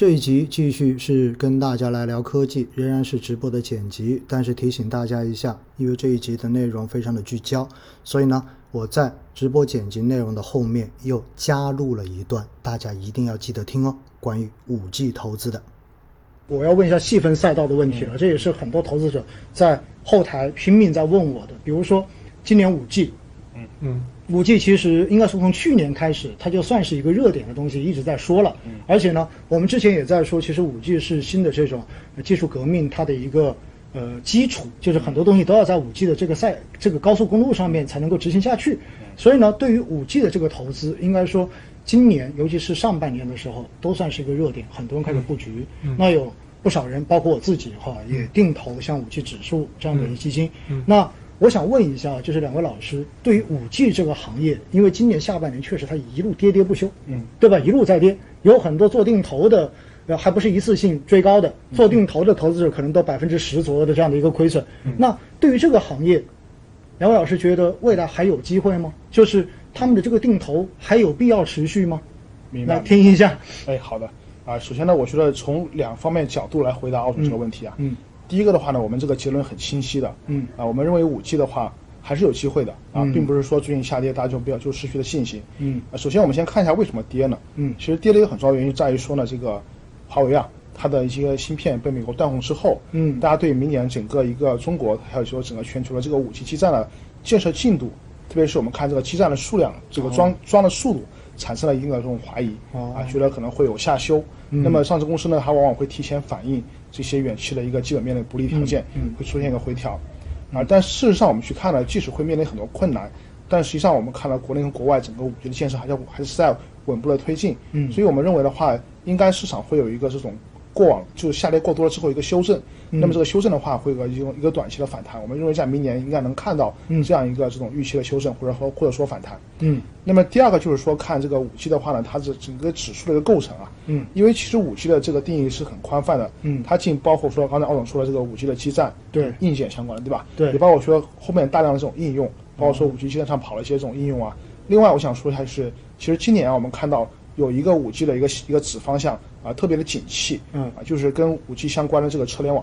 这一集继续是跟大家来聊科技，仍然是直播的剪辑，但是提醒大家一下，因为这一集的内容非常的聚焦，所以呢，我在直播剪辑内容的后面又加入了一段，大家一定要记得听哦，关于五 G 投资的。我要问一下细分赛道的问题了，这也是很多投资者在后台拼命在问我的。比如说，今年五 G，嗯嗯，五 G 其实应该说从去年开始，它就算是一个热点的东西，一直在说了。而且呢，我们之前也在说，其实五 G 是新的这种技术革命它的一个呃基础，就是很多东西都要在五 G 的这个赛这个高速公路上面才能够执行下去。所以呢，对于五 G 的这个投资，应该说。今年，尤其是上半年的时候，都算是一个热点，很多人开始布局。那有不少人，包括我自己哈，也定投像五 G 指数这样的一基金。那我想问一下，就是两位老师，对于五 G 这个行业，因为今年下半年确实它一路跌跌不休，嗯，对吧？一路在跌，有很多做定投的，呃，还不是一次性追高的，做定投的投资者可能都百分之十左右的这样的一个亏损。那对于这个行业，两位老师觉得未来还有机会吗？就是。他们的这个定投还有必要持续吗？明白，听一下。哎，好的。啊，首先呢，我觉得从两方面角度来回答奥总这个问题啊。嗯。第一个的话呢，我们这个结论很清晰的。嗯。啊，我们认为五 G 的话还是有机会的啊，并不是说最近下跌大家就不要就失去了信心。嗯。啊，首先我们先看一下为什么跌呢？嗯。其实跌的一个很重要原因在于说呢，这个华为啊，它的一些芯片被美国断供之后，嗯，大家对明年整个一个中国还有说整个全球的这个五 G 基站的建设进度。特别是我们看这个基站的数量，这个装装的速度，产生了一定的这种怀疑，啊，觉得可能会有下修。那么上市公司呢，它往往会提前反映这些远期的一个基本面的不利条件，会出现一个回调。啊，但事实上我们去看呢，即使会面临很多困难，但实际上我们看到国内和国外整个五 G 的建设还在还是在稳步的推进。嗯，所以我们认为的话，应该市场会有一个这种。过往就是下跌过多了之后一个修正，那么这个修正的话会有一个一个短期的反弹，我们认为在明年应该能看到这样一个这种预期的修正或者说或者说反弹。嗯，那么第二个就是说看这个五 G 的话呢，它是整个指数的一个构成啊。嗯，因为其实五 G 的这个定义是很宽泛的。嗯，它既包括说刚才奥总说的这个五 G 的基站，对硬件相关的，对吧？对，也包括说后面大量的这种应用，包括说五 G 基站上跑了一些这种应用啊。另外我想说一下是，其实今年啊我们看到有一个五 G 的一个一个子方向。啊，特别的景气，嗯，啊，就是跟五 G 相关的这个车联网，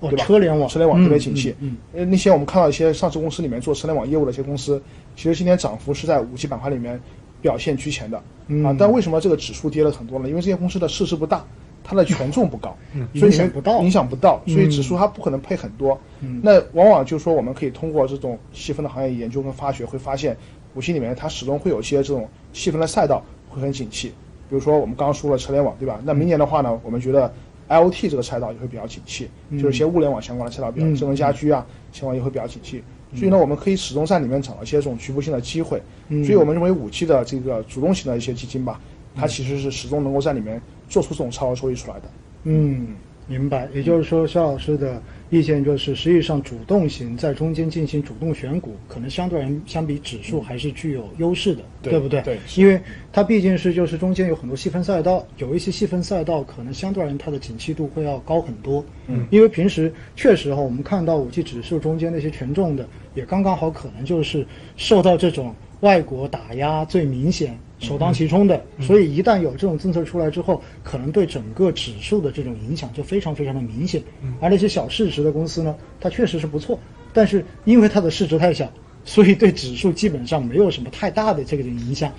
对吧？车联网，车联网特别景气，嗯，呃，那些我们看到一些上市公司里面做车联网业务的一些公司，其实今天涨幅是在五 G 板块里面表现居前的，嗯。啊，但为什么这个指数跌了很多呢？因为这些公司的市值不大，它的权重不高，嗯，影响不到，影响不到，所以指数它不可能配很多，嗯，那往往就是说我们可以通过这种细分的行业研究跟发掘，会发现五 G 里面它始终会有一些这种细分的赛道会很景气。比如说我们刚刚说了车联网，对吧？那明年的话呢，我们觉得 IOT 这个赛道也会比较景气，就是一些物联网相关的赛道，比如智能家居啊，相关也会比较景气。所以呢，我们可以始终在里面找到一些这种局部性的机会。所以我们认为五 G 的这个主动型的一些基金吧，它其实是始终能够在里面做出这种超额收益出来的。嗯，明白。也就是说，肖老师的。意见就是，实际上主动型在中间进行主动选股，可能相对而言相比指数还是具有优势的，对不对？对，因为它毕竟是就是中间有很多细分赛道，有一些细分赛道可能相对而言它的景气度会要高很多。嗯，因为平时确实哈，我们看到五 G 指数中间那些权重的，也刚刚好可能就是受到这种外国打压最明显。首当其冲的，所以一旦有这种政策出来之后，可能对整个指数的这种影响就非常非常的明显。而那些小市值的公司呢，它确实是不错，但是因为它的市值太小，所以对指数基本上没有什么太大的这个影响。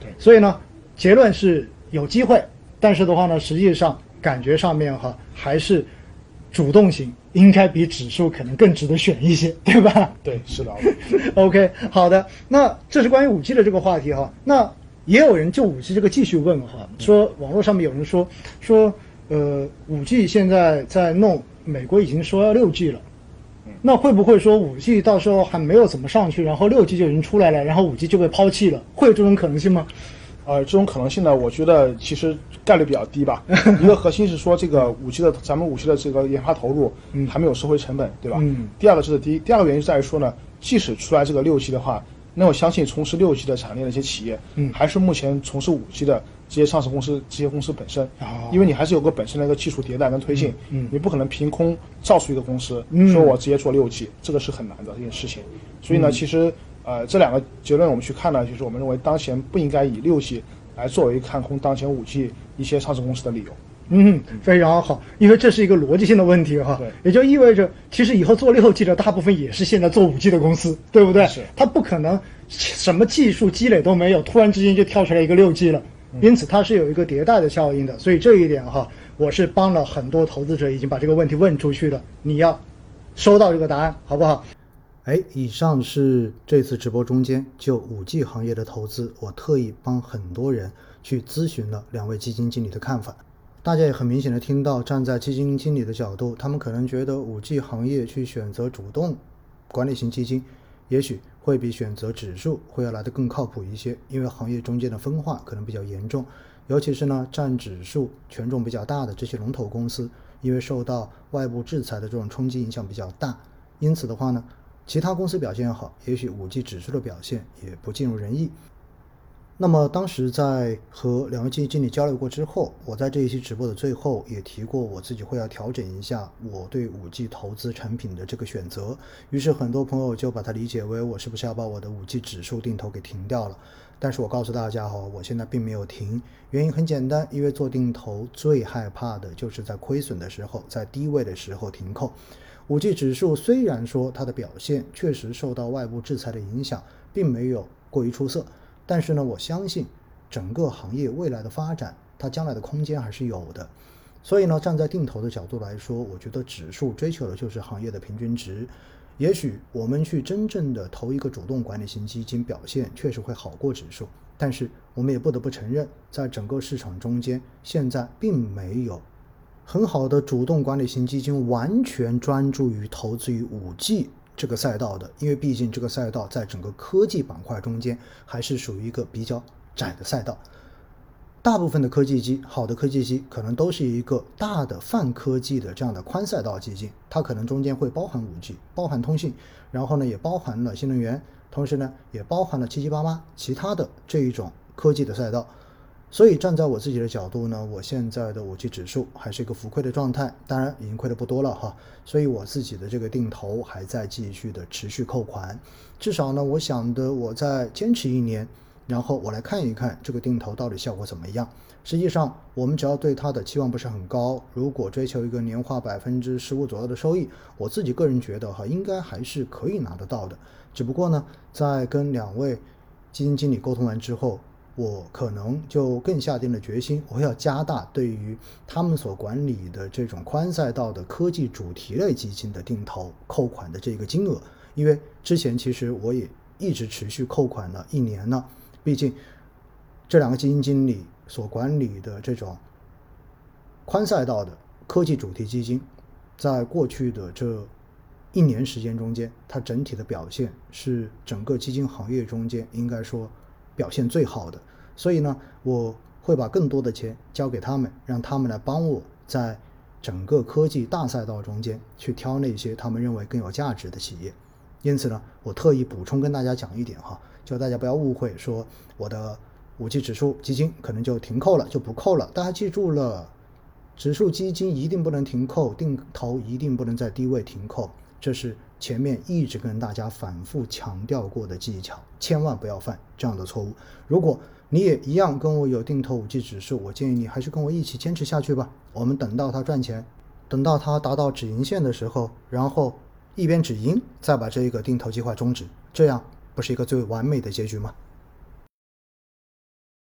对，所以呢，结论是有机会，但是的话呢，实际上感觉上面哈还是主动型应该比指数可能更值得选一些，对吧？对，是的。OK，好的，那这是关于五 G 的这个话题哈。那也有人就五 G 这个继续问哈，说网络上面有人说说，呃，五 G 现在在弄，美国已经说要六 G 了，那会不会说五 G 到时候还没有怎么上去，然后六 G 就已经出来了，然后五 G 就被抛弃了？会有这种可能性吗？呃，这种可能性呢，我觉得其实概率比较低吧。一个核心是说这个五 G 的咱们五 G 的这个研发投入还没有收回成本，对吧？嗯。第二个这是第一，第二个原因在于说呢，即使出来这个六 G 的话。那我相信从事六 G 的产业链的一些企业，嗯，还是目前从事五 G 的这些上市公司、这些公司本身，因为你还是有个本身的一个技术迭代跟推进，嗯，你不可能凭空造出一个公司，说我直接做六 G，这个是很难的一件事情。所以呢，其实呃这两个结论我们去看呢，就是我们认为当前不应该以六 G 来作为看空当前五 G 一些上市公司的理由。嗯，非常好，因为这是一个逻辑性的问题哈。对，也就意味着，其实以后做六 G 的大部分也是现在做五 G 的公司，对不对？是。它不可能什么技术积累都没有，突然之间就跳出来一个六 G 了。因此它是有一个迭代的效应的。所以这一点哈，我是帮了很多投资者已经把这个问题问出去了。你要收到这个答案，好不好？哎，以上是这次直播中间就五 G 行业的投资，我特意帮很多人去咨询了两位基金经理的看法。大家也很明显的听到，站在基金经理的角度，他们可能觉得五 G 行业去选择主动管理型基金，也许会比选择指数会要来的更靠谱一些，因为行业中间的分化可能比较严重，尤其是呢占指数权重比较大的这些龙头公司，因为受到外部制裁的这种冲击影响比较大，因此的话呢。其他公司表现好，也许五 G 指数的表现也不尽如人意。那么当时在和两位基金经理交流过之后，我在这一期直播的最后也提过，我自己会要调整一下我对五 G 投资产品的这个选择。于是很多朋友就把它理解为我是不是要把我的五 G 指数定投给停掉了？但是我告诉大家哈，我现在并没有停，原因很简单，因为做定投最害怕的就是在亏损的时候，在低位的时候停扣。五 G 指数虽然说它的表现确实受到外部制裁的影响，并没有过于出色，但是呢，我相信整个行业未来的发展，它将来的空间还是有的。所以呢，站在定投的角度来说，我觉得指数追求的就是行业的平均值。也许我们去真正的投一个主动管理型基金，表现确实会好过指数，但是我们也不得不承认，在整个市场中间，现在并没有。很好的主动管理型基金完全专注于投资于五 G 这个赛道的，因为毕竟这个赛道在整个科技板块中间还是属于一个比较窄的赛道。大部分的科技机，好的科技机可能都是一个大的泛科技的这样的宽赛道基金，它可能中间会包含五 G，包含通信，然后呢也包含了新能源，同时呢也包含了七七八八其他的这一种科技的赛道。所以站在我自己的角度呢，我现在的五 G 指数还是一个浮亏的状态，当然已经亏的不多了哈。所以我自己的这个定投还在继续的持续扣款，至少呢，我想的我再坚持一年，然后我来看一看这个定投到底效果怎么样。实际上，我们只要对它的期望不是很高，如果追求一个年化百分之十五左右的收益，我自己个人觉得哈，应该还是可以拿得到的。只不过呢，在跟两位基金经理沟通完之后。我可能就更下定了决心，我要加大对于他们所管理的这种宽赛道的科技主题类基金的定投扣款的这个金额，因为之前其实我也一直持续扣款了一年了，毕竟这两个基金经理所管理的这种宽赛道的科技主题基金，在过去的这一年时间中间，它整体的表现是整个基金行业中间应该说。表现最好的，所以呢，我会把更多的钱交给他们，让他们来帮我在整个科技大赛道中间去挑那些他们认为更有价值的企业。因此呢，我特意补充跟大家讲一点哈，就大家不要误会，说我的五 G 指数基金可能就停扣了，就不扣了。大家记住了，指数基金一定不能停扣，定投一定不能在低位停扣，这是。前面一直跟大家反复强调过的技巧，千万不要犯这样的错误。如果你也一样跟我有定投五 G 指数，我建议你还是跟我一起坚持下去吧。我们等到它赚钱，等到它达到止盈线的时候，然后一边止盈，再把这一个定投计划终止，这样不是一个最完美的结局吗？